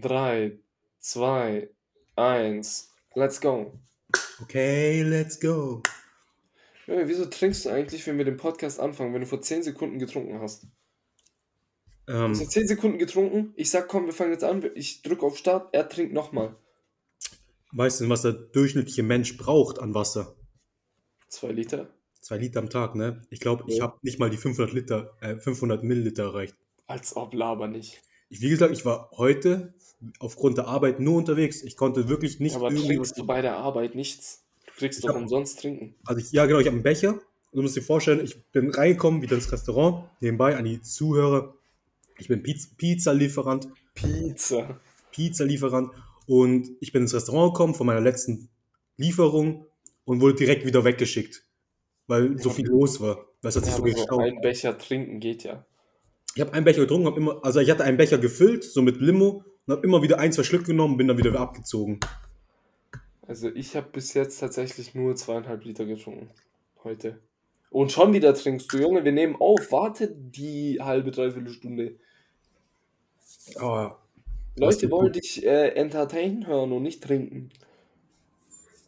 3, 2, 1, let's go. Okay, let's go. Junge, wieso trinkst du eigentlich, wenn wir den Podcast anfangen, wenn du vor 10 Sekunden getrunken hast? Ähm, Also 10 Sekunden getrunken, ich sag, komm, wir fangen jetzt an, ich drücke auf Start, er trinkt nochmal. weißt du, was der durchschnittliche Mensch braucht an Wasser? 2 Liter. Zwei Liter am Tag, ne? Ich glaube, ich habe nicht mal die 500 Liter, äh, 500 Milliliter erreicht. Als ob laber nicht. Ich, wie gesagt, ich war heute aufgrund der Arbeit nur unterwegs. Ich konnte wirklich nicht Aber trinkst du bei der Arbeit nichts? Du kriegst doch hab- umsonst trinken. Also ich, ja, genau, ich habe einen Becher. Du musst dir vorstellen, ich bin reingekommen, wieder ins Restaurant. Nebenbei an die Zuhörer. Ich bin Piz Pizza-Lieferant. Pizza. Pizza-Lieferant. Und ich bin ins Restaurant gekommen von meiner letzten Lieferung und wurde direkt wieder weggeschickt. Weil so Ja. viel los war. Weil es hat sich Ja, so so gestaut. ein Becher trinken geht ja. Ich habe einen Becher getrunken, immer, also ich hatte einen Becher gefüllt, so mit Limo, und habe immer wieder ein, zwei Schlücke genommen und bin dann wieder abgezogen. Also ich habe bis jetzt tatsächlich nur zweieinhalb Liter getrunken. Heute. Und schon wieder trinkst du, Junge, wir nehmen auf. Warte die halbe, dreiviertel Stunde. Aber Leute wollen dich äh, entertainen hören und nicht trinken.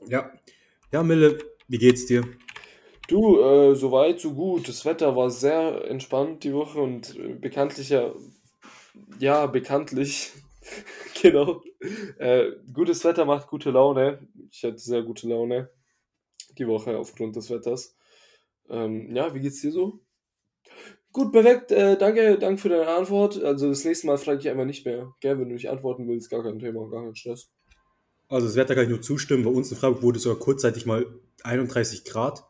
ja. Ja, Mille, wie geht's dir? Du, äh, soweit, so gut. Das Wetter war sehr entspannt die Woche und äh, bekanntlich ja, ja, bekanntlich, genau. Äh, gutes Wetter macht gute Laune. Ich hatte sehr gute Laune die Woche aufgrund des Wetters. Ähm, ja, wie geht's dir so? Gut, perfekt. Äh, danke, danke für deine Antwort. Also das nächste Mal frage ich einfach nicht mehr. Gell, wenn du nicht antworten willst, gar kein Thema, gar kein Stress. Also das Wetter kann ich nur zustimmen. Bei uns in Freiburg wurde es sogar kurzzeitig mal 31 Grad.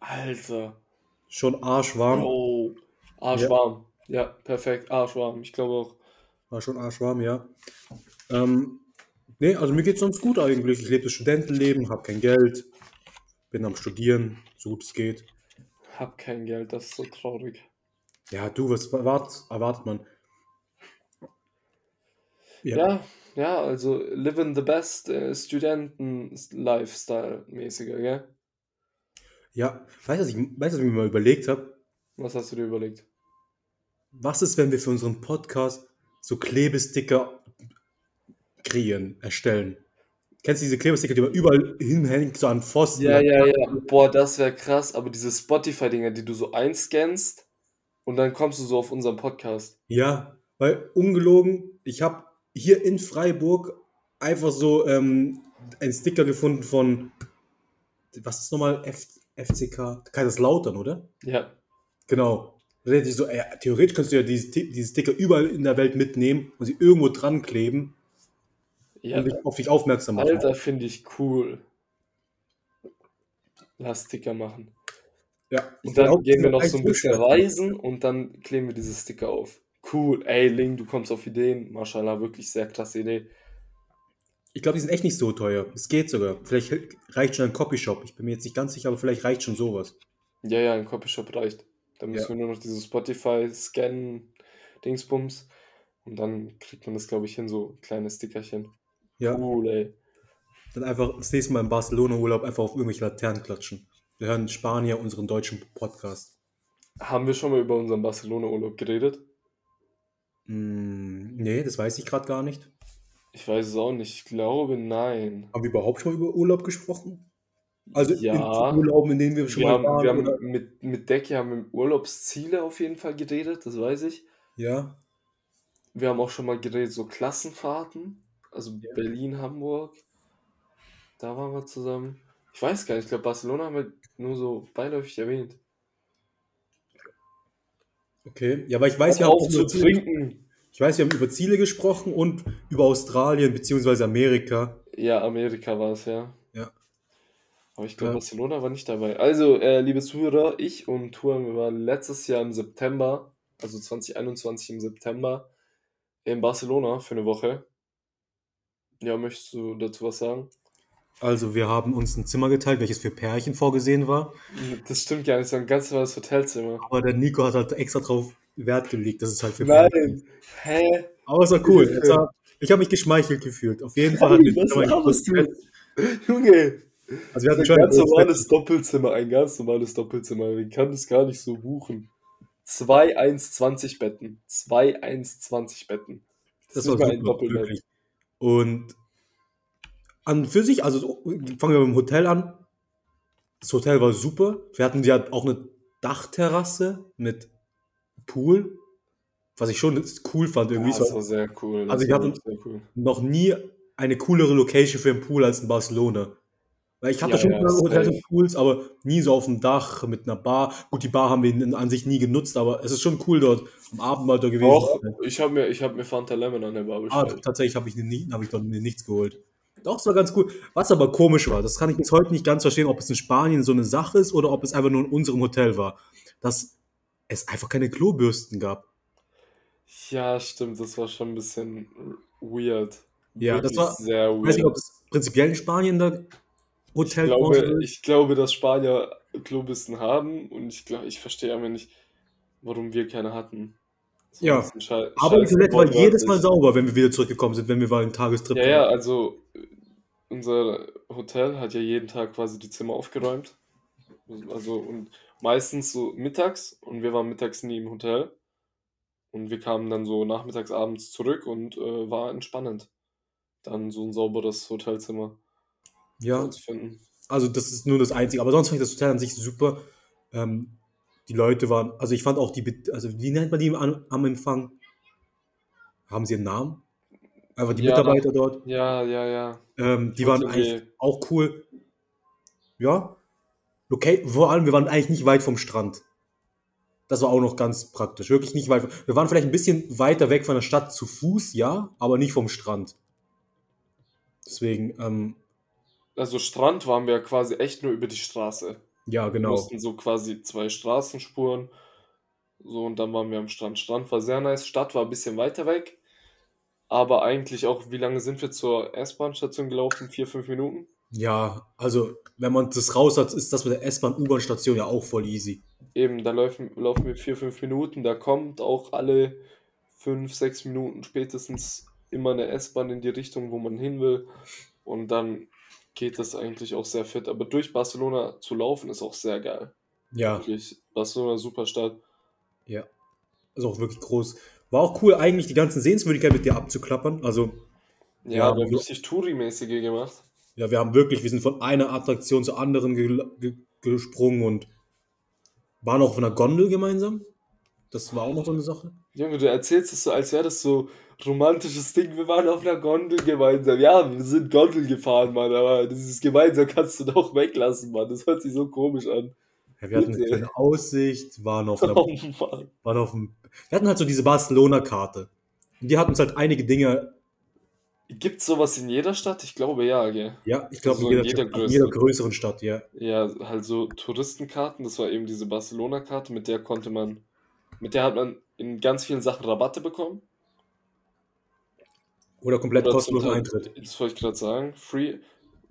Alter. Schon arschwarm. Oh, arschwarm. Ja, perfekt, arschwarm. Ich glaube auch. War schon arschwarm, ja. Ähm, nee, also mir geht's sonst gut eigentlich. Ich lebe das Studentenleben, habe kein Geld, bin am Studieren, so gut es geht. Hab kein Geld, das ist so traurig. Ja, du, was erwartet, erwartet man? Ja, ja, also living the best äh, Studenten-Lifestyle-mäßiger, gell? Ja, weißt du, was ich, weißt, du, was ich mir mal überlegt habe? Was hast du dir überlegt? Was ist, wenn wir für unseren Podcast so Klebesticker kreieren, erstellen? Kennst du diese Klebesticker, die man überall hinhängt, so an Pfosten? Ja, ja, ja. Boah, das wäre krass, aber diese Spotify-Dinger, die du so einscannst und dann kommst du so auf unseren Podcast. Ja, weil ungelogen, ich habe hier in Freiburg einfach so ähm, einen Sticker gefunden von, was ist nochmal, F, FCK, Kaiserslautern, oder? Ja, Genau. Da dachte ich so, ey, theoretisch kannst du ja diese, diese Sticker überall in der Welt mitnehmen und sie irgendwo dran kleben ja. und dich auf dich aufmerksam machen. Alter, finde ich cool. Lass Sticker machen. Ja, Und dann glaub, gehen wir noch so ein bisschen reisen und dann kleben wir diese Sticker auf. Cool. Ey, Ling, du kommst auf Ideen. Mashallah, wirklich sehr klasse Idee. Ich glaube, die sind echt nicht so teuer. Es geht sogar. Vielleicht reicht schon ein Copyshop. Ich bin mir jetzt nicht ganz sicher, aber vielleicht reicht schon sowas. Ja, ja, ein Copyshop reicht. Dann müssen Ja. wir nur noch diese Spotify-Scan-Dingsbums. Und dann kriegt man das, glaube ich, hin, so kleine Stickerchen. Ja. Cool, ey. Dann einfach das nächste Mal im Barcelona-Urlaub einfach auf irgendwelche Laternen klatschen. Wir hören in Spanier unseren deutschen Podcast. Haben wir schon mal über unseren Barcelona-Urlaub geredet? Mm, nee, das weiß ich gerade gar nicht. Ich weiß es auch nicht. Ich glaube, nein. Haben wir überhaupt schon mal über Urlaub gesprochen? Also Ja. in Urlauben, in denen wir schon Wir mal haben, waren? wir oder? haben mit, mit Decky haben wir Urlaubsziele auf jeden Fall geredet, das weiß ich. Ja. Wir haben auch schon mal geredet, so Klassenfahrten. Also Ja. Berlin, Hamburg. Da waren wir zusammen. Ich weiß gar nicht, ich glaube, Barcelona haben wir nur so beiläufig erwähnt. Okay. Ja, aber ich weiß, wir haben auf zu trinken. ich weiß, wir haben über Ziele gesprochen und über Australien bzw. Amerika. Ja, Amerika war es, ja. Aber ich glaube, Ja. Barcelona war nicht dabei. Also, äh, liebe Zuhörer, ich und Tuan, wir waren letztes Jahr im September, also 2021 im September, in Barcelona für eine Woche. Ja, möchtest du dazu was sagen? Also wir haben uns ein Zimmer geteilt, welches für Pärchen vorgesehen war. Das stimmt gar nicht, so ein ganz normales Hotelzimmer. Aber der Nico hat halt extra drauf Wert gelegt, dass es halt für Pärchen Hä? Aber es war cool. Es war, ich habe mich geschmeichelt gefühlt. Auf jeden Fall. hat Hey, was? Junge! Also wir hatten Ein schon ganz ein normales Doppelzimmer, ein ganz normales Doppelzimmer. Ich kann das gar nicht so buchen. Zwei 1,20 Betten. Zwei 1,20 Betten. Das ist war mal ein super, Doppelbett. Und an für sich, also so- fangen wir mit dem Hotel an. Das Hotel war super. Wir hatten ja auch eine Dachterrasse mit Pool, was ich schon cool fand irgendwie. Ja, das war sehr cool. Also Das ich sehr cool. noch nie eine coolere Location für einen Pool als in Barcelona. Weil ich hatte Ja, schon ja, Hotels mit Pools, aber nie so auf dem Dach mit einer Bar. Gut, die Bar haben wir in- an sich nie genutzt, aber es ist schon cool dort am Abend mal da gewesen. Doch, ich habe mir, ich hab mir Fanta Lemon an der Bar Ah, bestellt. tatsächlich habe ich, nie, hab ich dort mir nichts geholt. Doch, es war ganz cool. Was aber komisch war, das kann ich bis heute nicht ganz verstehen, ob es in Spanien so eine Sache ist oder ob es einfach nur in unserem Hotel war, dass es einfach keine Klobürsten gab. Ja, stimmt, das war schon ein bisschen weird. Ja, das Wirklich war- sehr Ich weiß nicht, weird. ob es prinzipiell in Spanien da Ich Hotelbranche glaube, ich glaube, dass Spanier Klobisten haben und ich glaube, ich verstehe aber nicht, warum wir keine hatten. Das Ja, Aber die scheiße, Toilette war jedes Mal sauber, wenn wir wieder zurückgekommen sind, wenn wir mal einen Tagestrip Ja, ja, also äh, unser Hotel hat ja jeden Tag quasi die Zimmer aufgeräumt. Also und meistens so mittags und wir waren mittags nie im Hotel. Und wir kamen dann so nachmittags, abends zurück und äh, war entspannend, dann so ein sauberes Hotelzimmer Ja, vorzufinden. also das ist nur das Einzige. Aber sonst fand ich das Hotel an sich super. Ähm, die Leute waren, also ich fand auch die, also wie nennt man die am, am Empfang? Haben sie einen Namen? Einfach die Ja. Mitarbeiter dort. Ja, ja, ja. Ähm, die waren Hotelier. eigentlich auch cool. Ja. Okay, vor allem, wir waren eigentlich nicht weit vom Strand. Das war auch noch ganz praktisch. Wirklich nicht weit. Wir waren vielleicht ein bisschen weiter weg von der Stadt zu Fuß, ja, aber nicht vom Strand. Deswegen, ähm, Also Strand waren wir quasi echt nur über die Straße. ja, Wir genau. mussten so quasi zwei Straßenspuren. So, und dann waren wir am Strand. Strand war sehr nice. Stadt war ein bisschen weiter weg. Aber eigentlich auch, wie lange sind wir zur S-Bahn-Station gelaufen? Vier, fünf Minuten? Ja, also, wenn man das raus hat, ist das mit der S-Bahn, U-Bahn-Station ja auch voll easy. Eben, da laufen, laufen wir vier, fünf Minuten. Da kommt auch alle fünf, sechs Minuten spätestens immer eine S-Bahn in die Richtung, wo man hin will. Und dann geht das eigentlich auch sehr fit. Aber durch Barcelona zu laufen ist auch sehr geil. Ja, Wirklich. Barcelona, super Stadt. ja. Ist auch wirklich groß. War auch cool, eigentlich die ganzen Sehenswürdigkeiten mit dir abzuklappern. Also, Ja, Ja, aber so- richtig Touri-mäßige gemacht. ja, wir haben wirklich, wir sind von einer Attraktion zur anderen ge ge gesprungen und waren auch auf einer Gondel gemeinsam. Das war auch noch so eine Sache. Junge, du erzählst es so, als wäre das so romantisches Ding. Wir waren auf einer Gondel gemeinsam. Ja, wir sind Gondel gefahren, Mann, aber dieses gemeinsam kannst du doch weglassen, Mann. Das hört sich so komisch an. Ja, wir hatten eine Aussicht, waren auf einer Oh waren auf dem, wir hatten halt so diese Barcelona-Karte. Und die hat uns halt einige Dinge, Gibt's sowas in jeder Stadt? Ich glaube ja, gell. ja, ich glaube, Also in jeder, jeder Stadt- jeder Größe. größeren Stadt, ja. Ja, halt so Touristenkarten. Das war eben diese Barcelona-Karte, mit der konnte man, mit der hat man in ganz vielen Sachen Rabatte bekommen. Oder komplett Oder Teil, Eintritt. das wollte ich gerade sagen, free.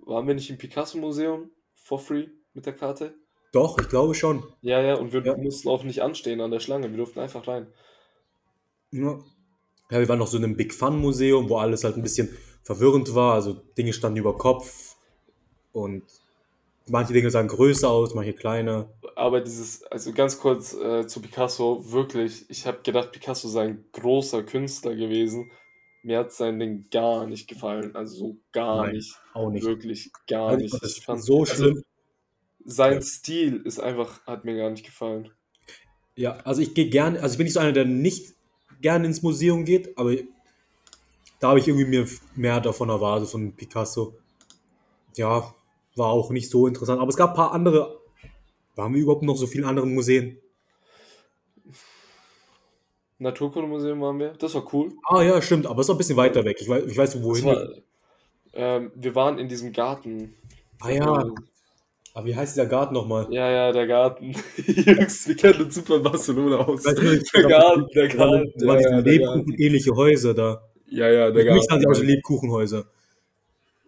Waren wir nicht im Picasso-Museum for free mit der Karte? Doch, ich glaube schon. Ja, ja, und wir Ja. mussten auch nicht anstehen an der Schlange, wir durften einfach rein. Ja. ja, wir waren noch so in einem Big Fun Museum, wo alles halt ein bisschen verwirrend war. Also Dinge standen über Kopf und manche Dinge sahen größer aus, manche kleiner. Aber dieses, also ganz kurz äh, zu Picasso, wirklich, ich habe gedacht, Picasso sei ein großer Künstler gewesen. Mir hat sein Ding gar nicht gefallen, also so gar Nein, nicht, auch nicht. wirklich gar Also, nicht. Ich fand, so also schlimm. sein Ja. Stil ist einfach, hat mir gar nicht gefallen. Ja, also ich gehe gerne, also ich bin nicht so einer, der nicht gerne ins Museum geht, aber da habe ich irgendwie mir mehr davon erwartet, von Picasso. Ja, war auch nicht so interessant. Aber es gab ein paar andere. Waren wir überhaupt noch so viele andere Museen? Naturkundemuseum waren wir, das war cool. Ah ja, stimmt, aber es ist noch ein bisschen weiter weg. Ich weiß, ich weiß wohin. war, ähm, wir waren in diesem Garten. ah ja, aber wie heißt dieser Garten nochmal? Ja, ja, der Garten. Jungs, wir kennen uns super in Barcelona aus. Der Garten, der waren, Garten. da waren Ja, diese Garten. Lebkuchen-ähnliche Häuser da. Ja, ja, der Für mich sahen die wie Garten. Lebkuchenhäuser.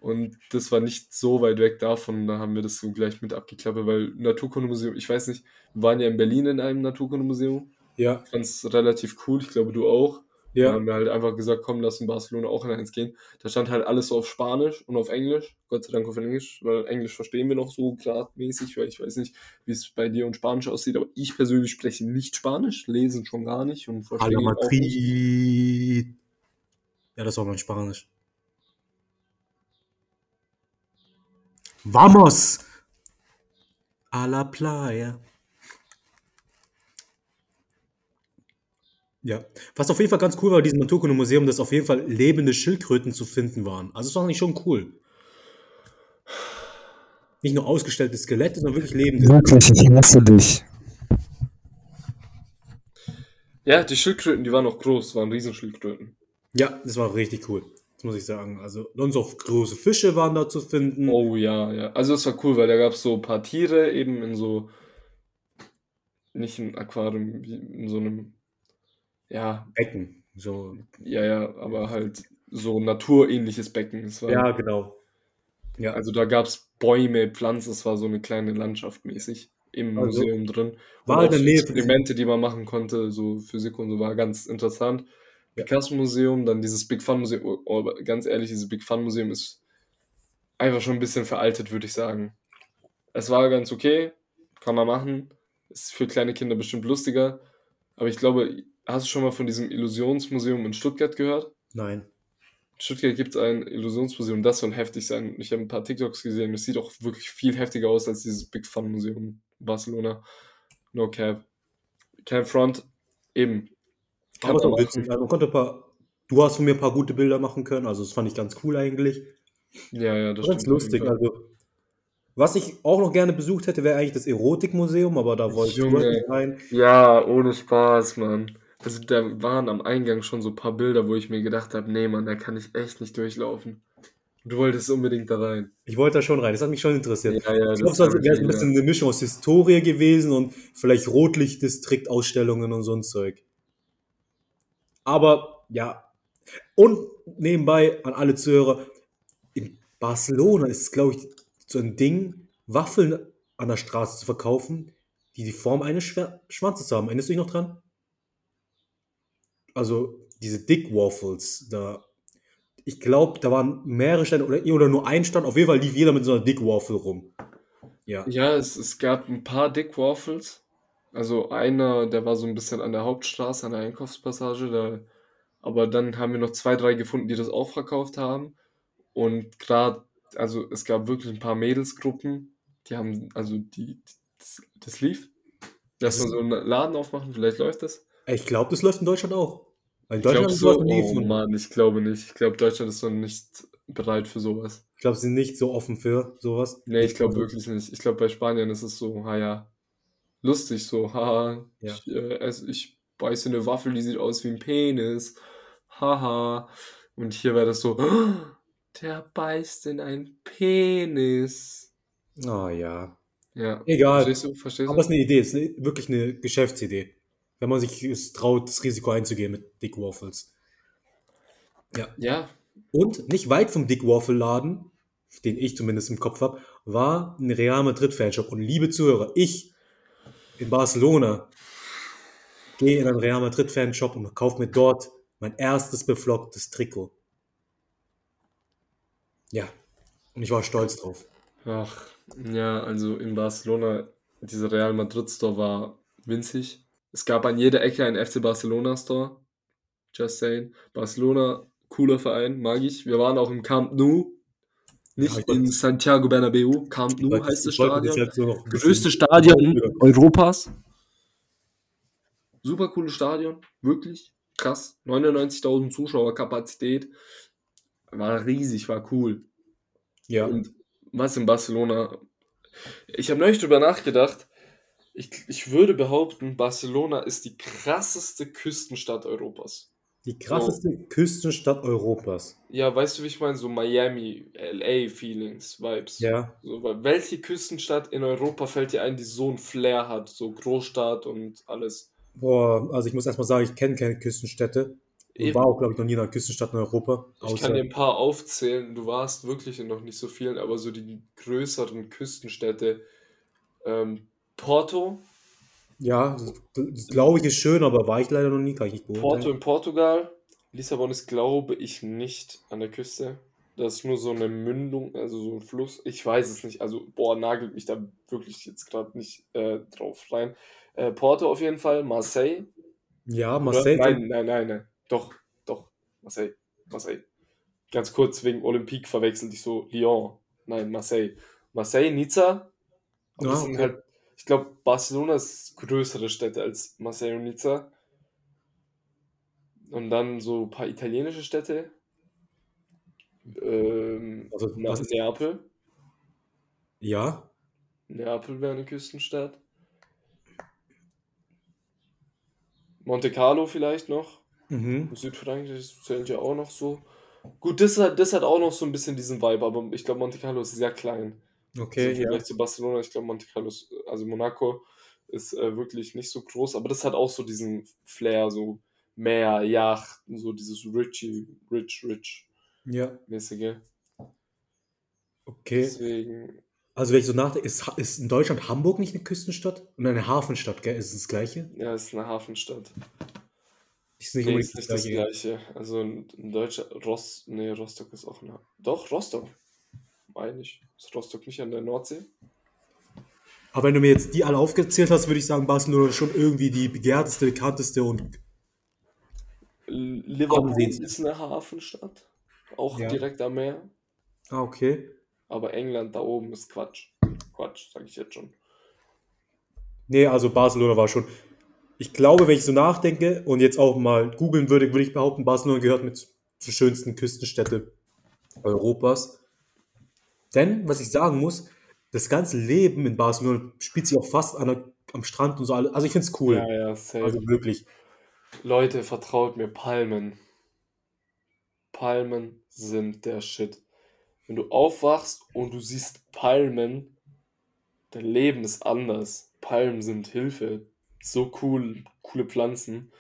Und das war nicht so weit weg davon, da haben wir das so gleich mit abgeklappert, weil Naturkundemuseum, ich weiß nicht, wir waren ja in Berlin in einem Naturkundemuseum. Ja. Ich fand es relativ cool, ich glaube du auch. Ja. Dann haben wir halt einfach gesagt, komm, lass in Barcelona auch in eins gehen. Da stand halt alles so auf Spanisch und auf Englisch. Gott sei Dank auf Englisch, weil Englisch verstehen wir noch so gradmäßig, weil ich weiß nicht, wie es bei dir und Spanisch aussieht, aber ich persönlich spreche nicht Spanisch, lesen schon gar nicht und verstehe auch nicht. Ja, das war mein Spanisch. Vamos! A la playa. Ja, was auf jeden Fall ganz cool war bei diesem Naturkundemuseum, dass auf jeden Fall lebende Schildkröten zu finden waren. Also das war nicht schon cool. Nicht nur ausgestellte Skelette, sondern wirklich lebende. Wirklich, ich hasse dich. Ja, die Schildkröten, die waren auch groß, waren Riesenschildkröten. Ja, das war richtig cool. Das muss ich sagen. Also, sonst auch große Fische waren da zu finden. Oh ja, ja. Also es war cool, weil da gab es so ein paar Tiere eben in so, nicht im Aquarium, wie in so einem, ja. Becken. So. Ja, ja, aber halt so naturähnliches Becken. Es war, Ja, genau. Ja. Also da gab es Bäume, Pflanzen, es war so eine kleine Landschaft mäßig im Also, Museum drin. war Und in auch Experimente, die man machen konnte, so Physik und so, war ganz interessant. Ja. Picasso-Museum, dann dieses Big Fun Museum, oh, oh, ganz ehrlich, dieses Big Fun Museum ist einfach schon ein bisschen veraltet, würde ich sagen. Es war ganz okay, kann man machen, ist für kleine Kinder bestimmt lustiger, aber ich glaube, hast du schon mal von diesem Illusionsmuseum in Stuttgart gehört? Nein. In Stuttgart gibt es ein Illusionsmuseum, das soll heftig sein. Ich habe ein paar TikToks gesehen, es sieht auch wirklich viel heftiger aus als dieses Big Fun Museum in Barcelona. No cap. Kein Front, eben. Kann Aber machen. witzig. Also, man konnte ein paar, du hast von mir ein paar gute Bilder machen können. Also, das fand ich ganz cool eigentlich. Ja, ja, das ganz stimmt lustig. Also, was ich auch noch gerne besucht hätte, wäre eigentlich das Erotikmuseum, aber da wollte ich nicht rein. Ja, ohne Spaß, Mann. Also da waren am Eingang schon so ein paar Bilder, wo ich mir gedacht habe, nee, Mann, da kann ich echt nicht durchlaufen. Du wolltest unbedingt da rein. Ich wollte da schon rein. Das hat mich schon interessiert. Ja, ja, Ich glaube, es wäre ein bisschen eine Mischung aus Historie gewesen und vielleicht Rotlichtdistrikt-Ausstellungen und so ein Zeug. Aber ja. Und nebenbei an alle Zuhörer, in Barcelona ist es, glaube ich, so ein Ding, Waffeln an der Straße zu verkaufen, die die Form eines Schwanzes haben. Erinnerst du dich noch dran? Also diese Dick Waffles, da, ich glaube, da waren mehrere Stände oder, oder nur ein Stand. Auf jeden Fall lief jeder mit so einer Dick Waffle rum. Ja. Ja, es, es gab ein paar Dick Waffles. Also einer, der war so ein bisschen an der Hauptstraße, an der Einkaufspassage. Da, aber dann haben wir noch zwei, drei gefunden, die das auch verkauft haben. Und gerade, also es gab wirklich ein paar Mädelsgruppen, die haben, also die, das, das lief. Lass mal so einen Laden aufmachen, vielleicht läuft das. Ich glaube, das läuft in Deutschland auch. In Ich glaube Deutschland ist so, nie oh. Mann, ich glaube nicht. Ich glaube, Deutschland ist noch nicht bereit für sowas. Ich glaube, sie sind nicht so offen für sowas. Nee, ich glaube wirklich nicht. Ich glaube, bei Spanien ist es so, ha ja, lustig so, haha, Ja. ich, äh, ess, ich beiße eine Waffel, die sieht aus wie ein Penis, haha. Und hier wäre das so, "Oh, der beißt in ein Penis. Ah ja. Ja, Egal. verstehst du, verstehst Aber du? es ist eine Idee, es ist eine, wirklich eine Geschäftsidee. Wenn man sich es traut, das Risiko einzugehen mit Dick Waffles. Ja. Ja, Und nicht weit vom Dick Waffle Laden, den ich zumindest im Kopf habe, war ein Real Madrid Fanshop. Und liebe Zuhörer, ich in Barcelona gehe in einen Real Madrid Fanshop und kaufe mir dort mein erstes beflocktes Trikot. Ja. Und ich war stolz drauf. ach, ja, also in Barcelona, dieser Real Madrid Store war winzig. Es gab an jeder Ecke einen FC Barcelona Store. Just saying. Barcelona, cooler Verein, mag ich. Wir waren auch im Camp Nou. Nicht Ja, in Santiago Bernabeu. Camp Nou heißt das Stadion. so Größte Stadion Ja. Europas. Super cooles Stadion. Wirklich krass. 99.000 Zuschauer Kapazität. War riesig, war cool. Ja. Und was in Barcelona. Ich habe neulich drüber nachgedacht. Ich, ich würde behaupten, Barcelona ist die krasseste Küstenstadt Europas. Die krasseste Küstenstadt Europas. Ja, weißt du, wie ich meine? So Miami, LA-Feelings, Vibes. Ja. So, welche Küstenstadt in Europa fällt dir ein, die so ein Flair hat? So Großstadt und alles. Boah, also ich muss erstmal sagen, ich kenne keine Küstenstädte. Eben. war auch, glaube ich, noch nie in einer Küstenstadt in Europa. Ich kann dir ein paar aufzählen. Du warst wirklich in noch nicht so vielen, aber so die größeren Küstenstädte. Ähm, Porto, ja, das, glaube ich ist schön, aber war ich leider noch nie, kann ich nicht beurteilen. Porto in Portugal. Lissabon ist, glaube ich, nicht an der Küste. Das ist nur so eine Mündung, also so ein Fluss. Ich weiß es nicht. Also, boah, nagelt mich da wirklich jetzt gerade nicht äh, drauf rein. Äh, Porto auf jeden Fall, Marseille. Ja, Oder? Marseille. Nein, nein, nein, nein. Doch, doch. Marseille. Marseille. Ganz kurz wegen Olympique verwechselt ich so Lyon. Nein, Marseille. Marseille, Nizza. Aber Ja, das sind halt, ich glaube, Barcelona ist größere Städte als Marseille und Nizza. Und dann so ein paar italienische Städte. Ähm, Also, Na, was ist. Neapel. Ja. Neapel wäre eine Küstenstadt. Monte Carlo vielleicht noch. Mhm. Südfrankreich zählt ja auch noch so. Gut, das hat, das hat auch noch so ein bisschen diesen Vibe, aber ich glaube, Monte Carlo ist sehr klein. Also Okay, im ja. Zu Barcelona, ich glaube, Monte Carlo, also Monaco, ist äh, wirklich nicht so groß, aber das hat auch so diesen Flair, so Meer, Yachten, so dieses richy, rich, rich Ja. mäßige. Okay. Deswegen, Also, wenn ich so nachdenke, ist, ist in Deutschland Hamburg nicht eine Küstenstadt? Und eine Hafenstadt, gell? Ist es das Gleiche? ja, es ist eine Hafenstadt. Ist nicht Nee, ist nicht das Gleiche. Gleiche. Also in, in Deutschland, Rost, nee, Rostock ist auch eine. Doch, Rostock. Meine ich. Ist Rostock nicht an der Nordsee? Aber wenn du mir jetzt die alle aufgezählt hast, würde ich sagen, Barcelona ist schon irgendwie die begehrteste, bekannteste und Liverpool ist eine Hafenstadt. Auch Ja. direkt am Meer. Ah, okay. Aber England da oben ist Quatsch. Quatsch, sage ich jetzt schon. Nee, also Barcelona war schon. Ich glaube, wenn ich so nachdenke und jetzt auch mal googeln würde, würde ich behaupten, Barcelona gehört mit zur schönsten Küstenstädte Europas. Denn, was ich sagen muss, das ganze Leben in Barcelona spielt sich auch fast an der, am Strand und so. alle- Also ich finde es cool. Ja, ja, safe. Also wirklich. Leute, vertraut mir, Palmen. Palmen sind der Shit. Wenn du aufwachst und du siehst Palmen, dein Leben ist anders. Palmen sind Hilfe. So cool, coole Pflanzen.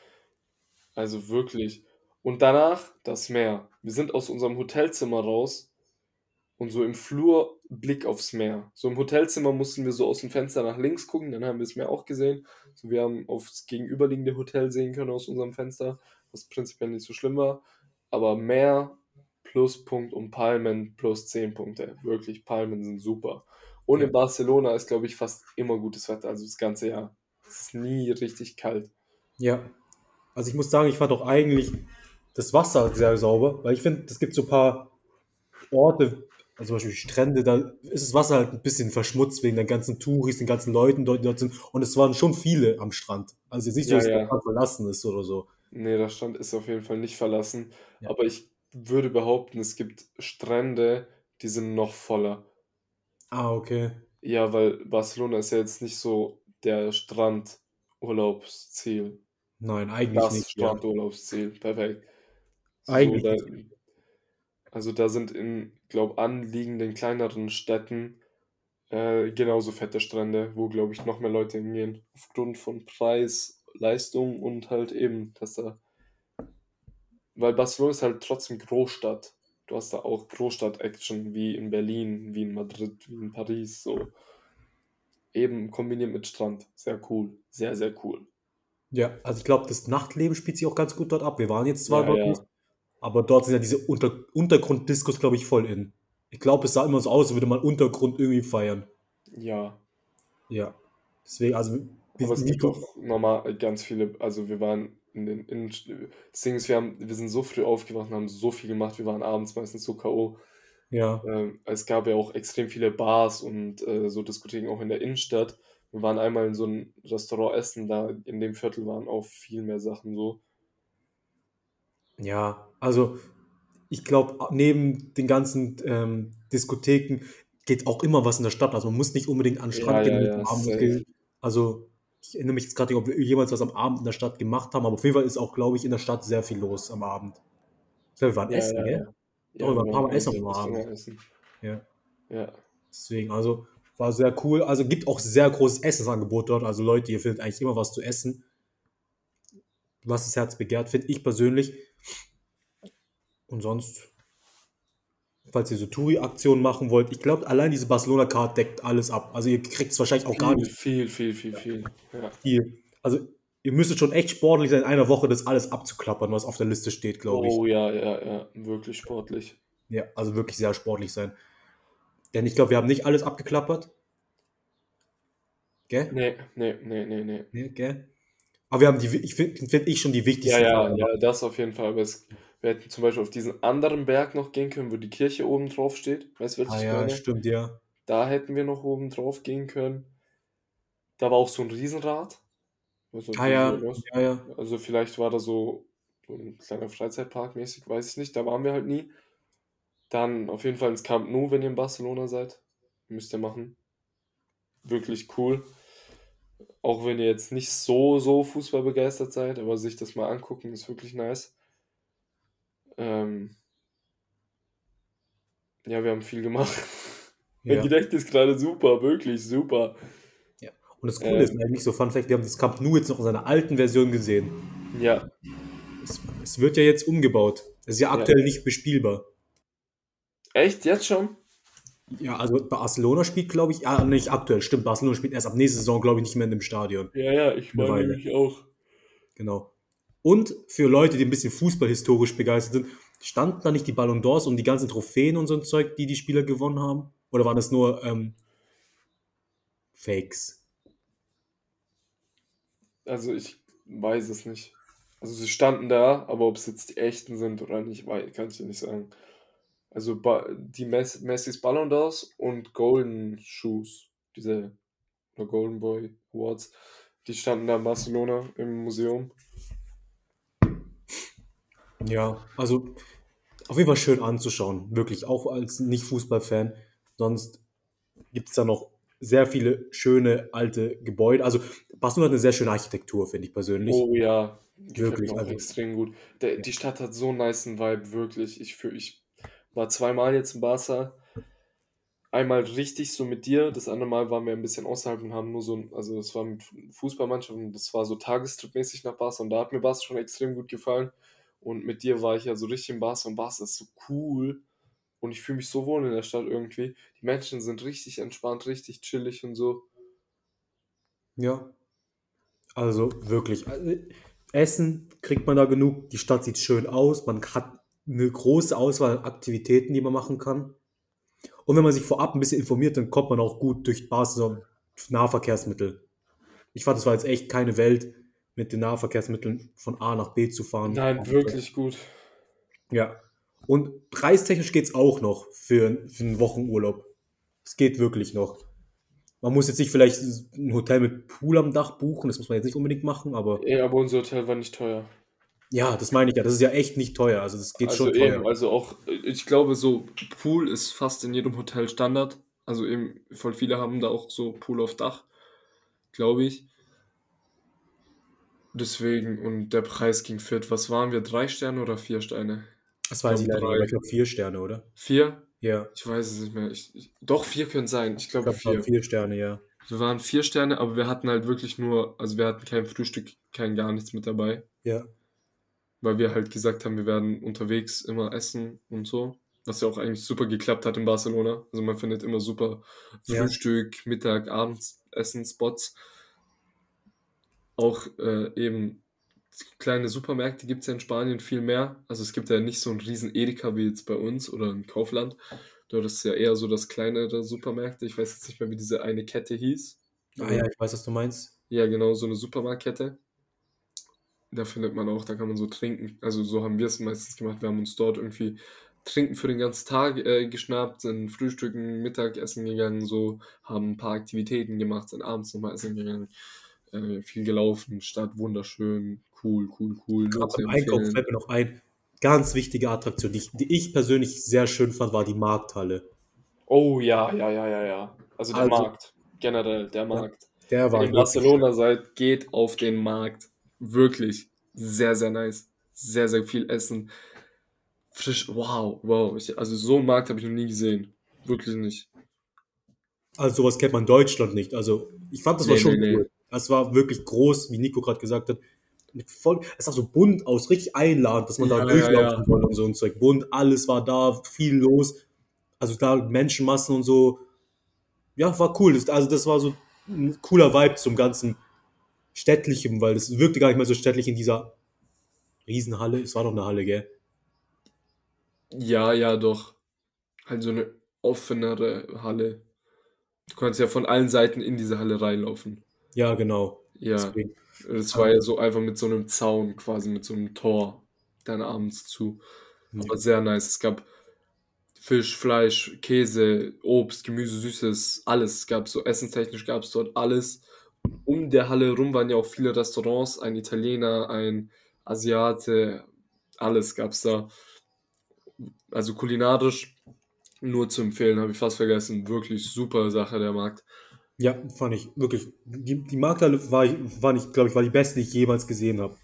Also wirklich. Und danach das Meer. Wir sind aus unserem Hotelzimmer raus und so im Flur Blick aufs Meer. So im Hotelzimmer mussten wir so aus dem Fenster nach links gucken, dann haben wir das Meer auch gesehen. So, wir haben aufs gegenüberliegende Hotel sehen können aus unserem Fenster, was prinzipiell nicht so schlimm war. Aber Meer, Pluspunkt und Palmen plus 10 Punkte. Wirklich, Palmen sind super. Und Ja. in Barcelona ist, glaube ich, fast immer gutes Wetter, also das ganze Jahr. Es ist nie richtig kalt. Ja. Also ich muss sagen, ich fand auch eigentlich das Wasser sehr sauber, weil ich finde, es gibt so ein paar Orte, also zum Beispiel Strände, da ist das Wasser halt ein bisschen verschmutzt wegen der ganzen Touris, den ganzen Leuten, die dort sind. Und es waren schon viele am Strand. Also jetzt nicht so, Ja, dass der ja. Strand verlassen ist oder so. Nee, der Strand ist auf jeden Fall nicht verlassen. Ja. Aber ich würde behaupten, es gibt Strände, die sind noch voller. Ah, okay. Ja, weil Barcelona ist ja jetzt nicht so der Strandurlaubsziel. Nein, eigentlich Das nicht. Ja. Strandurlaubsziel, perfekt. So, Eigentlich da, nicht. also da sind in, glaube anliegenden kleineren Städten äh, genauso fette Strände, wo, glaube ich, noch mehr Leute hingehen. Aufgrund von Preis, Leistung und halt eben, dass da. Weil Barcelona ist halt trotzdem Großstadt. Du hast da auch Großstadt-Action, wie in Berlin, wie in Madrid, wie in Paris, so. Eben kombiniert mit Strand. Sehr cool. Sehr, sehr cool. Ja, also ich glaube, das Nachtleben spielt sich auch ganz gut dort ab. Wir waren jetzt zwar Ja, dort ja. nicht, aber dort sind ja diese Unter Untergrunddiscos, glaube ich, voll in. Ich glaube, es sah immer so aus, als würde man Untergrund irgendwie feiern. Ja. Ja. Deswegen, also Aber es gibt auch normal ganz viele, also wir waren in den Innen das Ding ist, wir haben, wir sind so früh aufgewacht und haben so viel gemacht, wir waren abends meistens so K.O. Ja, Ähm, es gab ja auch extrem viele Bars und äh, so Diskotheken auch in der Innenstadt. Wir waren einmal in so einem Restaurant essen, da in dem Viertel waren auch viel mehr Sachen so. ja. Also ich glaube, neben den ganzen ähm, Diskotheken geht auch immer was in der Stadt. Also man muss nicht unbedingt an den Ja, Strand ja, gehen. ja, gehen. Also ich erinnere mich jetzt gerade nicht, ob wir jemals was am Abend in der Stadt gemacht haben, aber auf jeden Fall ist auch, glaube ich, in der Stadt sehr viel los am Abend. Ich glaube, wir waren Ja, essen, ja, gell? ja. Doch, Ja, wir waren ein paar Mal essen am Abend. Ja. Ja. Deswegen, also war sehr cool. Also gibt auch sehr großes Essensangebot dort. Also Leute, ihr findet eigentlich immer was zu essen. Was das Herz begehrt, finde ich persönlich. Und sonst, falls ihr so Touri-Aktionen machen wollt, ich glaube, allein diese Barcelona-Card deckt alles ab. Also ihr kriegt es wahrscheinlich auch gar Viel, nicht viel, viel, viel, viel. Ja. viel. Also ihr müsstet schon echt sportlich sein, in einer Woche das alles abzuklappern, was auf der Liste steht, glaube ich. Oh ja, ja, ja. Wirklich sportlich. Ja, also wirklich sehr sportlich sein. Denn ich glaube, wir haben nicht alles abgeklappert. Gell? Nee, nee, nee, nee, nee. Nee, gell? Aber wir haben die, ich finde find ich schon die Ja, wichtigsten ja, ja, gemacht. das auf jeden Fall. Aber es, wir hätten zum Beispiel auf diesen anderen Berg noch gehen können, wo die Kirche oben drauf steht. Weißt du, was Ah ich ja, meine? stimmt, ja. Da hätten wir noch oben drauf gehen können. Da war auch so ein Riesenrad. Also, Ah ja, ja, ja. also vielleicht war da so, so ein kleiner Freizeitpark mäßig, weiß ich nicht. Da waren wir halt nie. Dann auf jeden Fall ins Camp Nou, wenn ihr in Barcelona seid. Müsst ihr machen. Wirklich cool. Auch wenn ihr jetzt nicht so, so Fußball begeistert seid, aber sich das mal angucken, ist wirklich nice. Ähm, ja, wir haben viel gemacht. Mein Ja. Gedächtnis ist gerade super, wirklich super. ja. Und das Coole ist Ähm, eigentlich so, Fun Fact, wir haben das Camp Nou jetzt noch in seiner alten Version gesehen. ja, Es, es wird ja jetzt umgebaut. Es ist ja ja. aktuell nicht bespielbar. Echt? Jetzt schon? Ja, also Barcelona spielt, glaube ich, ja, nicht aktuell, stimmt, Barcelona spielt erst ab nächster Saison, glaube ich, nicht mehr in dem Stadion. Ja, ja, ich Eine meine nämlich auch. Genau. Und für Leute, die ein bisschen fußballhistorisch begeistert sind, standen da nicht die Ballon d'Ors und die ganzen Trophäen und so ein Zeug, die die Spieler gewonnen haben? Oder waren das nur ähm, Fakes? Also ich weiß es nicht. Also sie standen da, aber ob es jetzt die echten sind oder nicht, kann ich dir nicht sagen. Also die Mess Messis Ballon d'Ors und Golden Shoes, diese oder Golden Boy Awards, die standen da in Barcelona im Museum. Ja, also auf jeden Fall schön anzuschauen, wirklich, auch als Nicht-Fußballfan. Sonst gibt es da noch sehr viele schöne alte Gebäude. Also Barcelona hat eine sehr schöne Architektur, finde ich persönlich. Oh ja, Wirklich, also extrem gut. Der, ja. die Stadt hat so einen nicen Vibe, wirklich. Ich fühl, ich war zweimal jetzt in Barca. Einmal richtig so mit dir, das andere Mal waren wir ein bisschen außerhalb und haben nur so, also das war mit Fußballmannschaft und das war so tagestripmäßig nach Barca und da hat mir Barca schon extrem gut gefallen. Und mit dir war ich ja so richtig in Barca und Barca ist so cool und ich fühle mich so wohl in der Stadt irgendwie. Die Menschen sind richtig entspannt, richtig chillig und so. Ja, also wirklich. Also, Essen kriegt man da genug, die Stadt sieht schön aus, man hat eine große Auswahl an Aktivitäten, die man machen kann. Und wenn man sich vorab ein bisschen informiert, dann kommt man auch gut durch Barcelona Nahverkehrsmittel. Ich fand, es war jetzt echt keine Welt, mit den Nahverkehrsmitteln von A nach B zu fahren. Nein, wirklich gut. Ja. Und preistechnisch geht es auch noch für, für einen Wochenurlaub. Es geht wirklich noch. Man muss jetzt nicht vielleicht ein Hotel mit Pool am Dach buchen, das muss man jetzt nicht unbedingt machen, aber Ja, aber unser Hotel war nicht teuer. ja, das meine ich ja. Das ist ja echt nicht teuer. Also das geht Also schon eben, teuer. also auch, ich glaube, so Pool ist fast in jedem Hotel Standard. Also eben, voll viele haben da auch so Pool auf Dach, glaube ich. Deswegen, und der Preis ging fit. Was waren wir? Drei Sterne oder vier Sterne? Das weiß ich glaube leider nicht, aber ich glaube vier Sterne, oder? Vier? Ja, Ich weiß es nicht mehr. Ich, ich, doch, vier können sein. Ich glaube waren vier. vier Sterne, ja. Wir waren vier Sterne, aber wir hatten halt wirklich nur, also wir hatten kein Frühstück, kein gar nichts mit dabei. Ja, weil wir halt gesagt haben, wir werden unterwegs immer essen und so. Was ja auch eigentlich super geklappt hat in Barcelona. Also man findet immer super ja, Frühstück, Mittag, Abendessen, Spots. Auch äh, eben kleine Supermärkte gibt es ja in Spanien viel mehr. Also es gibt ja nicht so einen riesen Edeka wie jetzt bei uns oder ein Kaufland. Dort ist ja eher so das kleinere Supermärkte. Ich weiß jetzt nicht mehr, wie diese eine Kette hieß. ah ja, ich weiß, was du meinst. ja, genau, so eine Supermarktkette. Da findet man auch, da kann man so trinken. Also so haben wir es meistens gemacht. Wir haben uns dort irgendwie Trinken für den ganzen Tag äh, geschnappt, sind frühstücken, Mittagessen gegangen, so, haben ein paar Aktivitäten gemacht, sind abends nochmal essen gegangen, äh, viel gelaufen, Stadt wunderschön, cool, cool, cool, Gerade beim Einkaufen fällt mir noch ein, ganz wichtige Attraktion, die ich, die ich persönlich sehr schön fand, war die Markthalle. Oh ja, ja, ja, ja, ja. Also der Also, Markt, generell, der ja, Markt. der Wenn ihr war in wirklich schön. Barcelona seid, geht auf den Markt. Wirklich. Sehr, sehr nice. Sehr, sehr viel Essen. Frisch. Wow, wow. Ich, also so einen Markt habe ich noch nie gesehen. Wirklich nicht. Also sowas kennt man in Deutschland nicht. Also ich fand, das war Nee, nee, schon nee. cool. Es war wirklich groß, wie Nico gerade gesagt hat. Mit voll, es sah so bunt aus, richtig einladend, dass man da Ja, ja, durchlaufen ja. wollte und so ein Zeug. Bunt, alles war da, viel los. Also da Menschenmassen und so. Ja, war cool. Das, also das war so ein cooler Vibe zum ganzen Städtlichen, weil das wirkte gar nicht mehr so städtlich in dieser Riesenhalle. Es war doch eine Halle, gell? Ja, ja, doch. Halt so eine offenere Halle. Du kannst ja von allen Seiten in diese Halle reinlaufen. Ja, genau. Ja. Deswegen. Das war ja so einfach mit so einem Zaun, quasi mit so einem Tor, dann abends zu. Ja. Aber sehr nice. Es gab Fisch, Fleisch, Käse, Obst, Gemüse, Süßes, alles gab es so. Essenstechnisch gab es dort alles. Um der Halle rum waren ja auch viele Restaurants, ein Italiener, ein Asiate, alles gab es da. Also kulinarisch nur zu empfehlen, habe ich fast vergessen. Wirklich super Sache, der Markt. Ja, fand ich wirklich. Die, die Markthalle war, war nicht, glaube ich, war die beste, die ich jemals gesehen habe.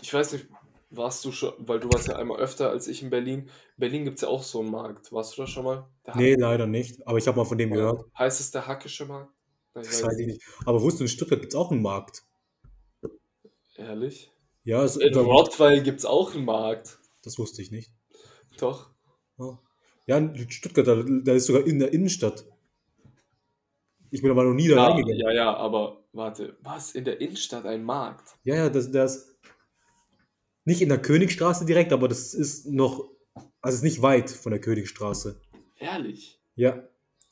Ich weiß nicht, warst du schon, weil du warst ja einmal öfter als ich in Berlin. In Berlin gibt es ja auch so einen Markt. Warst du da schon mal? Der Nee, leider nicht. Aber ich habe mal von dem gehört. Heißt es der Hackische Markt? Ich Das weiß ich nicht. Aber wusstest du, in Stuttgart gibt es auch einen Markt? Ehrlich? Ja, es, In Rottweil gibt es auch einen Markt. das wusste ich nicht. Doch. Ja, ja in Stuttgart, da, da ist sogar in der Innenstadt. Ich bin aber noch nie da Ja, reingegangen. ja, ja, aber warte, was? In der Innenstadt ein Markt? Ja, ja, das, das nicht in der Königstraße direkt, aber das ist noch, also es ist nicht weit von der Königstraße. Ehrlich? Ja.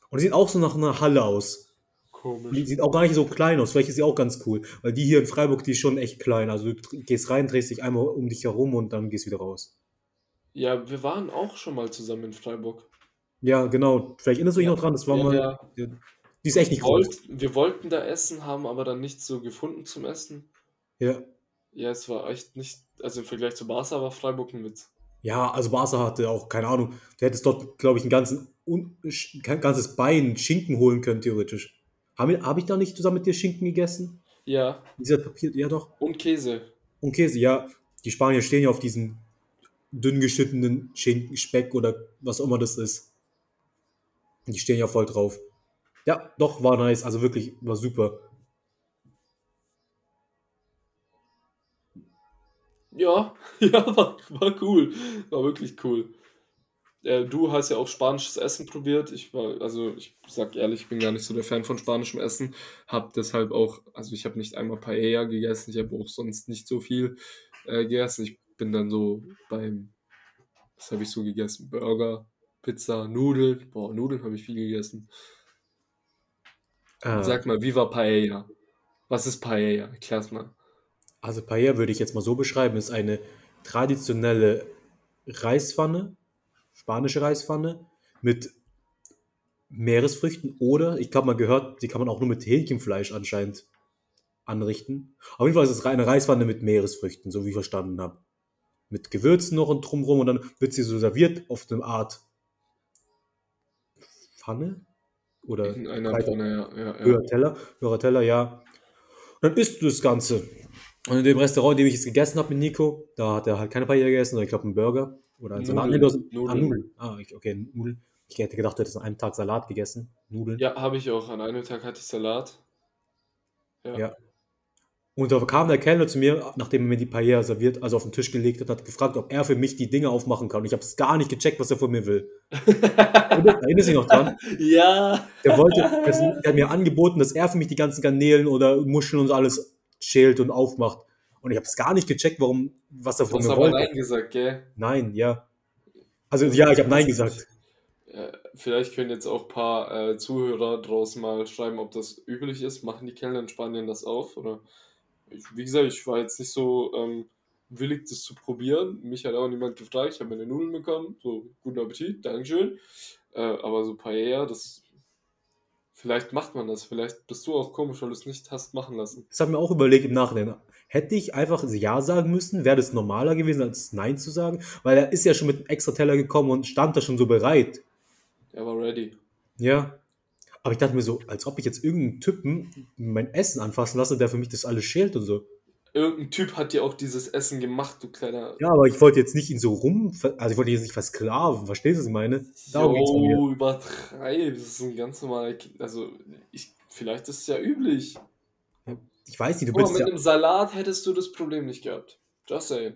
Und sieht auch so nach einer Halle aus. Die Komisch. sieht auch gar nicht so klein aus. Vielleicht ist sie auch ganz cool. Weil die hier in Freiburg, die ist schon echt klein. Also du gehst rein, drehst dich einmal um dich herum und dann gehst wieder raus. Ja, wir waren auch schon mal zusammen in Freiburg. Ja, genau. Vielleicht erinnerst du dich Ja. noch dran, das war Ja, mal. ja. Die ist echt nicht groß. Wollt, wir wollten da essen, haben aber dann nichts so gefunden zum Essen. Ja. Ja, es war echt nicht, also im Vergleich zu Barca war Freiburg ein Witz. Ja, also Barca hatte auch, keine Ahnung, du hättest dort, glaube ich, ein, ganzen, kein ganzes Bein Schinken holen können, theoretisch. Habe hab ich da nicht zusammen mit dir Schinken gegessen? Ja, Dieser Papier, ja doch. und Käse. Und Käse, ja. Die Spanier stehen ja auf diesen dünn geschnittenen Schinken, Speck oder was auch immer das ist. Die stehen ja voll drauf. Ja, doch, war nice. Also wirklich, war super. Ja, ja, war, war cool. War wirklich cool. Äh, du hast ja auch spanisches Essen probiert. Ich war, also ich sag ehrlich, ich bin gar nicht so der Fan von spanischem Essen. Hab deshalb auch, also ich habe nicht einmal Paella gegessen, ich habe auch sonst nicht so viel äh, gegessen. Ich bin dann so beim, was habe ich so gegessen? Burger, Pizza, Nudeln. Boah, Nudeln habe ich viel gegessen. Äh, Sag mal, wie war Paella? Was ist Paella? Erklär's mal. also Paella würde ich jetzt mal so beschreiben, ist eine traditionelle Reispfanne, spanische Reispfanne mit Meeresfrüchten oder, ich habe mal gehört, die kann man auch nur mit Hähnchenfleisch anscheinend anrichten. Auf jeden Fall ist es eine Reispfanne mit Meeresfrüchten, so wie ich verstanden habe. Mit Gewürzen noch und drumrum und dann wird sie so serviert auf eine Art Pfanne oder In einer breiter- Pfanne, ja, ja, höher Teller, höherer Teller, ja. Und dann isst du das Ganze. Und in dem Restaurant, in dem ich es gegessen habe mit Nico, da hat er halt keine Paella gegessen, sondern ich glaube einen Burger oder einen Salat. Nudeln, Nee, du hast- Ah, Nudeln. Nudeln. Ah, ich, okay, Nudeln. Ich hätte gedacht, du hättest an einem Tag Salat gegessen. Nudeln. Ja, habe ich auch. An einem Tag hatte ich Salat. Ja. Ja. Und da kam der Kellner zu mir, nachdem er mir die Paella serviert, also auf den Tisch gelegt hat, hat gefragt, ob er für mich die Dinge aufmachen kann. Und ich habe es gar nicht gecheckt, was er von mir will. Erinnerst du dich noch dran? ja. Der wollte, der hat mir angeboten, dass er für mich die ganzen Garnelen oder Muscheln und alles schält und aufmacht. Und ich habe es gar nicht gecheckt, warum, was er Du von hast mir aber wollte. Nein gesagt, gell? Nein, ja. Also ja, ich habe Nein gesagt. Vielleicht können jetzt auch ein paar äh, Zuhörer draußen mal schreiben, ob das üblich ist. Machen die Kellner in Spanien das auf? Oder ich, wie gesagt, ich war jetzt nicht so ähm, willig, das zu probieren. Mich hat auch niemand gefragt. Ich habe meine Nudeln bekommen. So, guten Appetit, Dankeschön. Äh, aber so Paella, das. Vielleicht macht man das. Vielleicht bist du auch komisch, weil du es nicht hast machen lassen. Das habe ich mir auch überlegt im Nachhinein. Hätte ich einfach Ja sagen müssen, wäre das normaler gewesen, als Nein zu sagen? Weil er ist ja schon mit einem extra Teller gekommen und stand da schon so bereit. Er war ready. Ja. Aber ich dachte mir so, als ob ich jetzt irgendeinen Typen mein Essen anfassen lasse, der für mich das alles schält und so. Irgendein Typ hat dir auch dieses Essen gemacht, du kleiner. Ja, aber ich wollte jetzt nicht ihn so rum, also ich wollte ihn jetzt nicht versklaven, verstehst du, was ich meine? Darum. Jo, übertreib. Das ist ein ganz normaler. Also, ich, vielleicht ist es ja üblich. Ich weiß nicht, du Guck bist mit ja, einem Salat hättest du das Problem nicht gehabt. Just saying.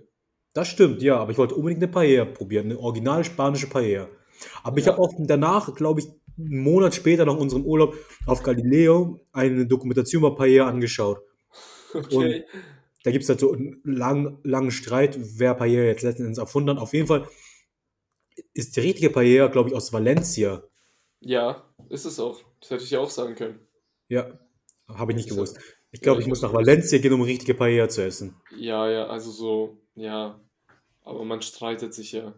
das stimmt, ja, aber ich wollte unbedingt eine Paella probieren, eine original spanische Paella. Aber ich Ja. habe auch danach, glaube ich, einen Monat später nach unserem Urlaub auf Galileo eine Dokumentation über Paella angeschaut. Okay. Da gibt es halt so einen lang, langen Streit, wer Paella jetzt letzten Endes erfunden hat. Auf jeden Fall ist die richtige Paella, glaube ich, aus Valencia. Ja, ist es auch. Das hätte ich ja auch sagen können. Ja, habe ich nicht gewusst. Ich glaube, ja, ich ich muss nach Valencia gehen, um richtige Paella zu essen. Ja, ja, also so, ja. Aber man streitet sich ja.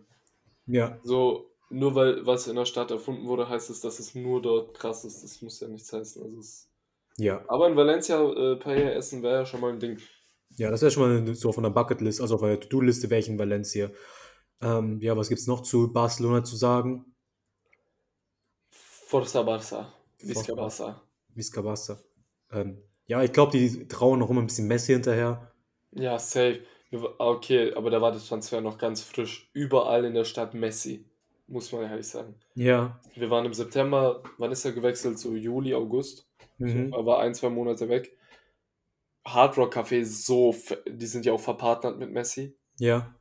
Ja, So, nur weil was in der Stadt erfunden wurde, heißt es, dass es nur dort krass ist. Das muss ja nichts heißen. Also es, Ja. aber in Valencia äh, Paella essen wäre ja schon mal ein Ding. Ja, das wäre schon mal so von der Bucketlist, also auf der To-Do-Liste wäre ich in Valencia. Ähm, ja, was gibt's noch zu Barcelona zu sagen? Forza Barça. Visca. Barça. Visca Barça. Ähm, ja, ich glaube, die trauen noch immer ein bisschen Messi hinterher. Ja, safe. Ah, Okay, aber da war der Transfer noch ganz frisch. Überall in der Stadt Messi. Muss man ehrlich sagen. Ja. Wir waren im September, wann ist er gewechselt? So Juli, August. Mhm. So, er war ein, zwei Monate weg. Hard Rock Café so, die sind ja auch verpartnert mit Messi. Ja.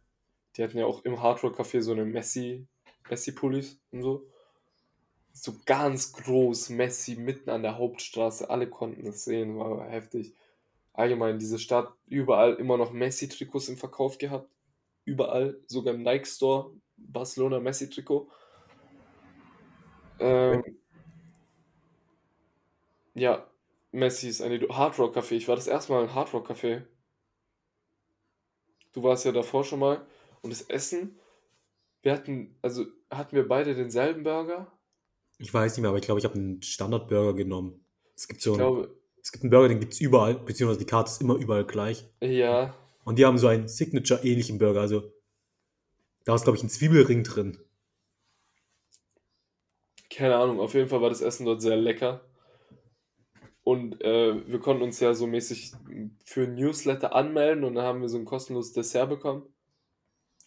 Die hatten ja auch im Hard Rock Café so eine Messi, Messi-Pullis und so. So ganz groß Messi mitten an der Hauptstraße. Alle konnten das sehen, war heftig. Allgemein, diese Stadt, überall immer noch Messi-Trikots im Verkauf gehabt. Überall, sogar im Nike Store, Barcelona Messi-Trikot. Ähm, ja, Messi ist ein Idol. Hard Rock Café. Ich war das erste Mal im Hard Rock Café. Du warst ja davor schon mal. Und das Essen, wir hatten, also hatten wir beide denselben Burger? Ich weiß nicht mehr, aber ich glaube, ich habe einen Standardburger genommen. Es gibt so einen, glaube, es gibt einen Burger, den gibt es überall, beziehungsweise die Karte ist immer überall gleich. ja. Und die haben so einen Signature-ähnlichen Burger. Also, da ist, glaube ich, ein Zwiebelring drin. Keine Ahnung, auf jeden Fall war das Essen dort sehr lecker. Und äh, wir konnten uns ja so mäßig für ein Newsletter anmelden und dann haben wir so ein kostenloses Dessert bekommen.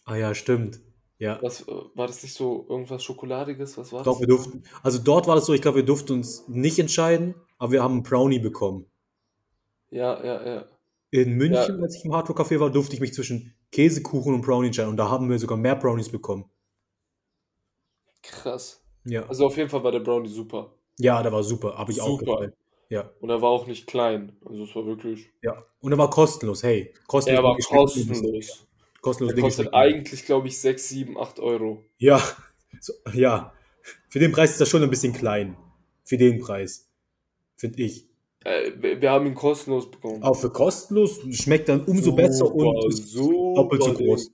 Ah ja, stimmt. Ja. Was, äh, war das nicht so irgendwas Schokoladiges? Was war Doch, wir durften. Also dort war das so, ich glaube, wir durften uns nicht entscheiden, aber wir haben einen Brownie bekommen. Ja, ja, ja. In München, Ja. als ich im Hardrock Café war, durfte ich mich zwischen Käsekuchen und Brownie entscheiden. Und da haben wir sogar mehr Brownies bekommen. Krass. Ja. Also auf jeden Fall war der Brownie super. Ja, der war super. Habe ich auch Super. gefallen. Ja. Und er war auch nicht klein. Also es war wirklich. Ja. Und er war kostenlos. Hey, kostenlos. Er war kostenlos. Kostenlos Der kostet eigentlich, glaube ich, 6, 7, 8 Euro. Ja. So, ja. Für den Preis ist das schon ein bisschen klein. Für den Preis. Finde ich. Äh, wir haben ihn kostenlos bekommen. Auch für kostenlos schmeckt dann umso besser und ist super doppelt so Ding. groß.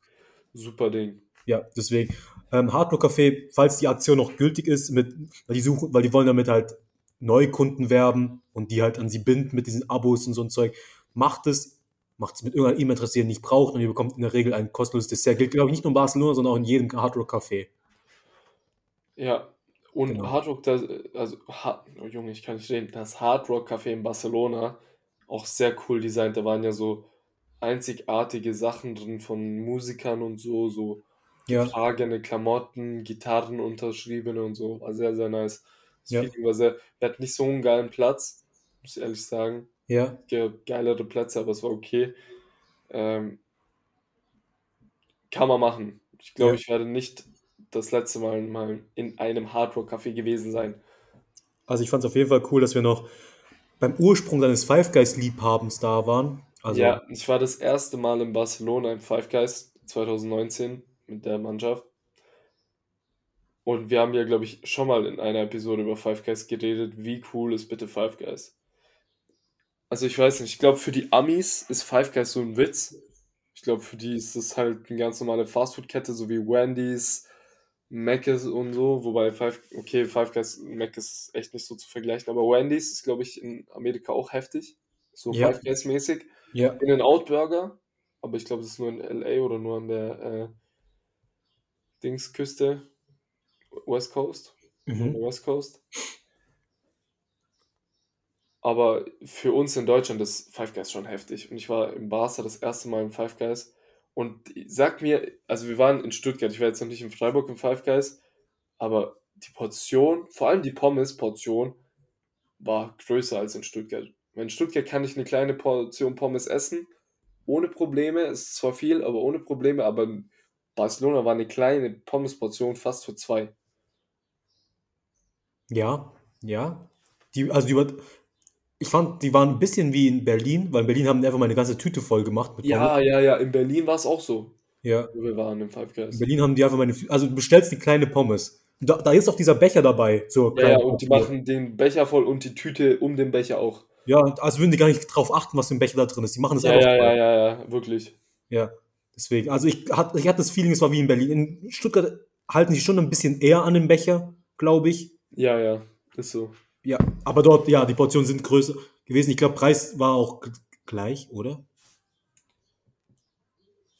Super Ding. Ja, deswegen. Ähm, Hardrock Café, falls die Aktion noch gültig ist, mit, weil die suchen, weil die wollen damit halt Neukunden werben und die halt an sie binden mit diesen Abos und so ein Zeug, macht es, macht es mit irgendeiner E-Mail-Adresse, die ihr nicht braucht und ihr bekommt in der Regel ein kostenloses Dessert. Gilt, glaube ich, nicht nur in Barcelona, sondern auch in jedem Hardrock Café. Ja. Und Genau. Hard Rock, das, also, ha, oh Junge, ich kann nicht reden. Das Hard Rock Café in Barcelona, auch sehr cool designt. Da waren ja so einzigartige Sachen drin von Musikern und so, so Ja, getragene Klamotten, Gitarren unterschriebene und so. War sehr, sehr nice. Das Ja. Feeling war sehr, wir hatten nicht so einen geilen Platz, muss ich ehrlich sagen. ja, geilere Plätze, aber es war okay. Ähm, kann man machen. Ich glaube, Ja. ich werde nicht das letzte Mal mal in einem Hardrock-Café gewesen sein. Also ich fand es auf jeden Fall cool, dass wir noch beim Ursprung seines Five Guys Liebhabens da waren. Also ja, ich war das erste Mal in Barcelona im Five Guys 2019 mit der Mannschaft. Und wir haben ja, glaube ich, schon mal in einer Episode über Five Guys geredet. Wie cool ist bitte Five Guys? Also ich weiß nicht, ich glaube für die Amis ist Five Guys so ein Witz. Ich glaube für die ist das halt eine ganz normale Fastfood-Kette, so wie Wendy's, Mc's und so. Wobei Five, okay, Five Guys Mc's ist echt nicht so zu vergleichen. Aber Wendy's ist, glaube ich, in Amerika auch heftig. So Ja. Five Guys mäßig. ja, In den Burger, aber ich glaube, das ist nur in LA oder nur an der äh, Dingsküste, West Coast, mhm. West Coast. Aber für uns in Deutschland ist Five Guys schon heftig. Und ich war im Barca das erste Mal im Five Guys. Und sag mir, also wir waren in Stuttgart, ich war jetzt noch nicht in Freiburg im Five Guys, aber die Portion, vor allem die Pommes-Portion, war größer als in Stuttgart. In Stuttgart kann ich eine kleine Portion Pommes essen, ohne Probleme. Es ist zwar viel, aber ohne Probleme. Aber in Barcelona war eine kleine Pommes-Portion fast für zwei. Ja, ja. Die, also die, ich fand, die waren ein bisschen wie in Berlin, weil in Berlin haben die einfach mal eine ganze Tüte voll gemacht mit Ja, Pommes. ja, ja. In Berlin war es auch so, Ja. wo wir waren im Five In Guys. Berlin haben die einfach mal eine, also du bestellst die kleine Pommes. Da, da ist auch dieser Becher dabei zur Ja, ja, und die Portion. machen den Becher voll und die Tüte um den Becher auch. Ja, als würden die gar nicht drauf achten, was im Becher da drin ist. Die machen das Ja, einfach ja, ja, voll. ja, ja, wirklich. Ja, deswegen. Also ich hatte, ich hatte das Feeling, es war wie in Berlin. In Stuttgart halten sich schon ein bisschen eher an den Becher, glaube ich. Ja, ja, ist so. Ja, aber dort, ja, die Portionen sind größer gewesen. Ich glaube, Preis war auch gleich, oder?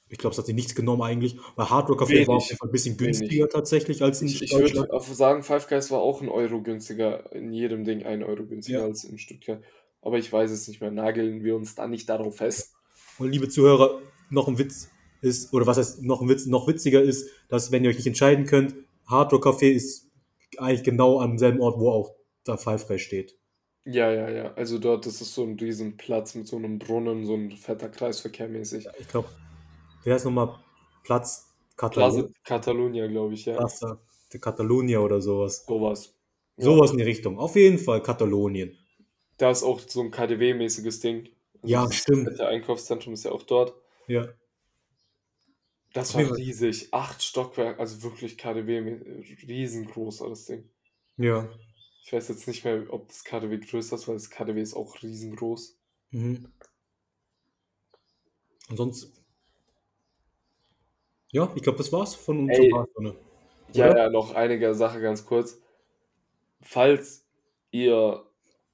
Ich glaube, es hat sich nichts genommen eigentlich. Weil Hard Rock Café war auf Wenig. jeden Fall ein bisschen Wenig. günstiger tatsächlich als in Ich, ich Deutschland. würde auch sagen, Five Guys war auch ein Euro günstiger, in jedem Ding ein Euro günstiger Ja. als in Stuttgart. Aber ich weiß es nicht mehr. Nageln wir uns da nicht darauf fest. Und liebe Zuhörer, noch ein Witz ist, oder was heißt noch ein Witz, noch witziger ist, dass wenn ihr euch nicht entscheiden könnt, Hard Rock Café ist eigentlich genau am selben Ort, wo auch da Guys steht. Ja, ja, ja. Also dort ist es so ein Riesenplatz mit so einem Brunnen, so ein fetter Kreisverkehr mäßig. Ich glaube, wer ist nochmal Platz Katalon Plaza Catalunya, glaube ich, ja. Plaza de Catalunya oder sowas. Sowas. Ja. Sowas in die Richtung. Auf jeden Fall Katalonien. Da ist auch so ein KDW-mäßiges Ding. Also Ja, stimmt. fette Einkaufszentrum ist ja auch dort. Ja. Das war riesig. Acht Stockwerke, also wirklich KDW, riesengroß das Ding. Ja. Ich weiß jetzt nicht mehr, ob das KDW größer ist, weil das KDW ist auch riesengroß. Mhm. Und sonst. Ja, ich glaube, das war's von unserer Ey. Barcelona. Ja, ja, noch einige Sache ganz kurz. Falls ihr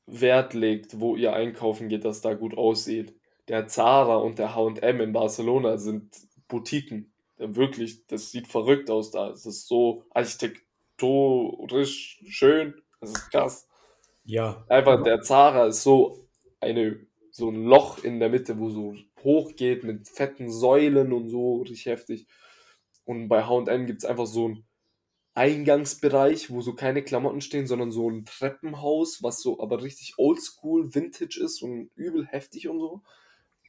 Wert legt, wo ihr einkaufen geht, dass da gut aussieht. Der Zara und der H&M in Barcelona sind Boutiquen. Ja, Wirklich, das sieht verrückt aus da. Es ist so architektonisch schön. Das ist krass. Ja. Einfach, der Zara ist so eine, so ein Loch in der Mitte, wo so hoch geht mit fetten Säulen und so, richtig heftig. Und bei H&M gibt es einfach so einen Eingangsbereich, wo so keine Klamotten stehen, sondern so ein Treppenhaus, was so aber richtig oldschool, vintage ist und übel heftig und so.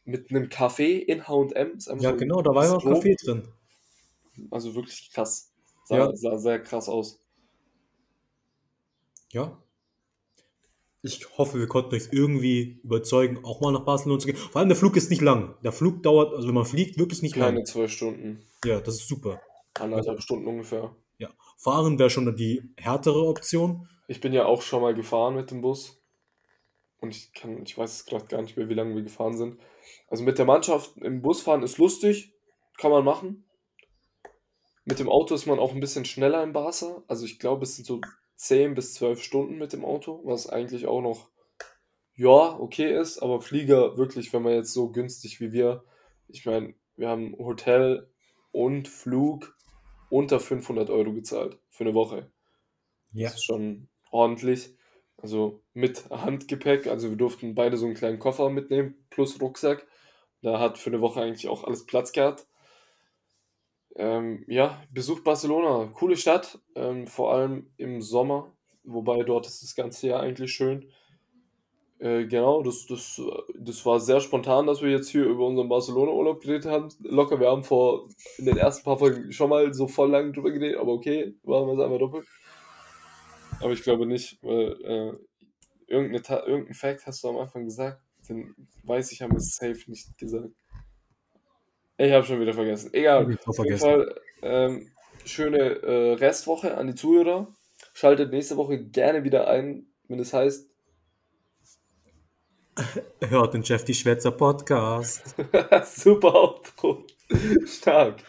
Mit einem Café in H&M. Ja, so genau, da war ja auch. Kaffee drin. Also wirklich krass. Sah, Ja. sah sehr krass aus. Ja. Ich hoffe, wir konnten euch irgendwie überzeugen, auch mal nach Barcelona zu gehen. Vor allem der Flug ist nicht lang. Der Flug dauert, also wenn man fliegt, wirklich nicht Keine lang. zwölf Stunden. Ja, das ist super. Anderthalb Stunden ungefähr. Ja. Fahren wäre schon die härtere Option. Ich bin ja auch schon mal gefahren mit dem Bus. Und ich kann, ich weiß es gerade gar nicht mehr, wie lange wir gefahren sind. Also mit der Mannschaft im Bus fahren ist lustig, kann man machen. Mit dem Auto ist man auch ein bisschen schneller in Barca. Also ich glaube, es sind so 10 bis 12 Stunden mit dem Auto, was eigentlich auch noch, ja, okay ist. Aber Flieger wirklich, wenn man jetzt so günstig wie wir, ich meine, wir haben Hotel und Flug unter 500 Euro gezahlt für eine Woche. Ja. Das ist schon ordentlich. Also mit Handgepäck. Also wir durften beide so einen kleinen Koffer mitnehmen, plus Rucksack. Da hat für eine Woche eigentlich auch alles Platz gehabt. Ähm, ja, Besuch Barcelona. Coole Stadt, ähm, vor allem im Sommer. Wobei dort ist das ganze Jahr eigentlich schön. Äh, genau, das, das, das war sehr spontan, dass wir jetzt hier über unseren Barcelona-Urlaub geredet haben. Locker, wir haben vor in den ersten paar Folgen schon mal so voll lang drüber geredet, aber okay, machen wir es einmal doppelt. Aber ich glaube nicht, weil äh, irgendeine irgendein Fact hast du am Anfang gesagt, den weiß ich, haben wir safe nicht gesagt. Ich habe schon wieder vergessen. Egal. Ich Auf jeden vergessen. Fall ähm, schöne äh, Restwoche an die Zuhörer. Schaltet nächste Woche gerne wieder ein, wenn es heißt. Hört den Jeff die Schwätzer Podcast. Super Outro. Stark.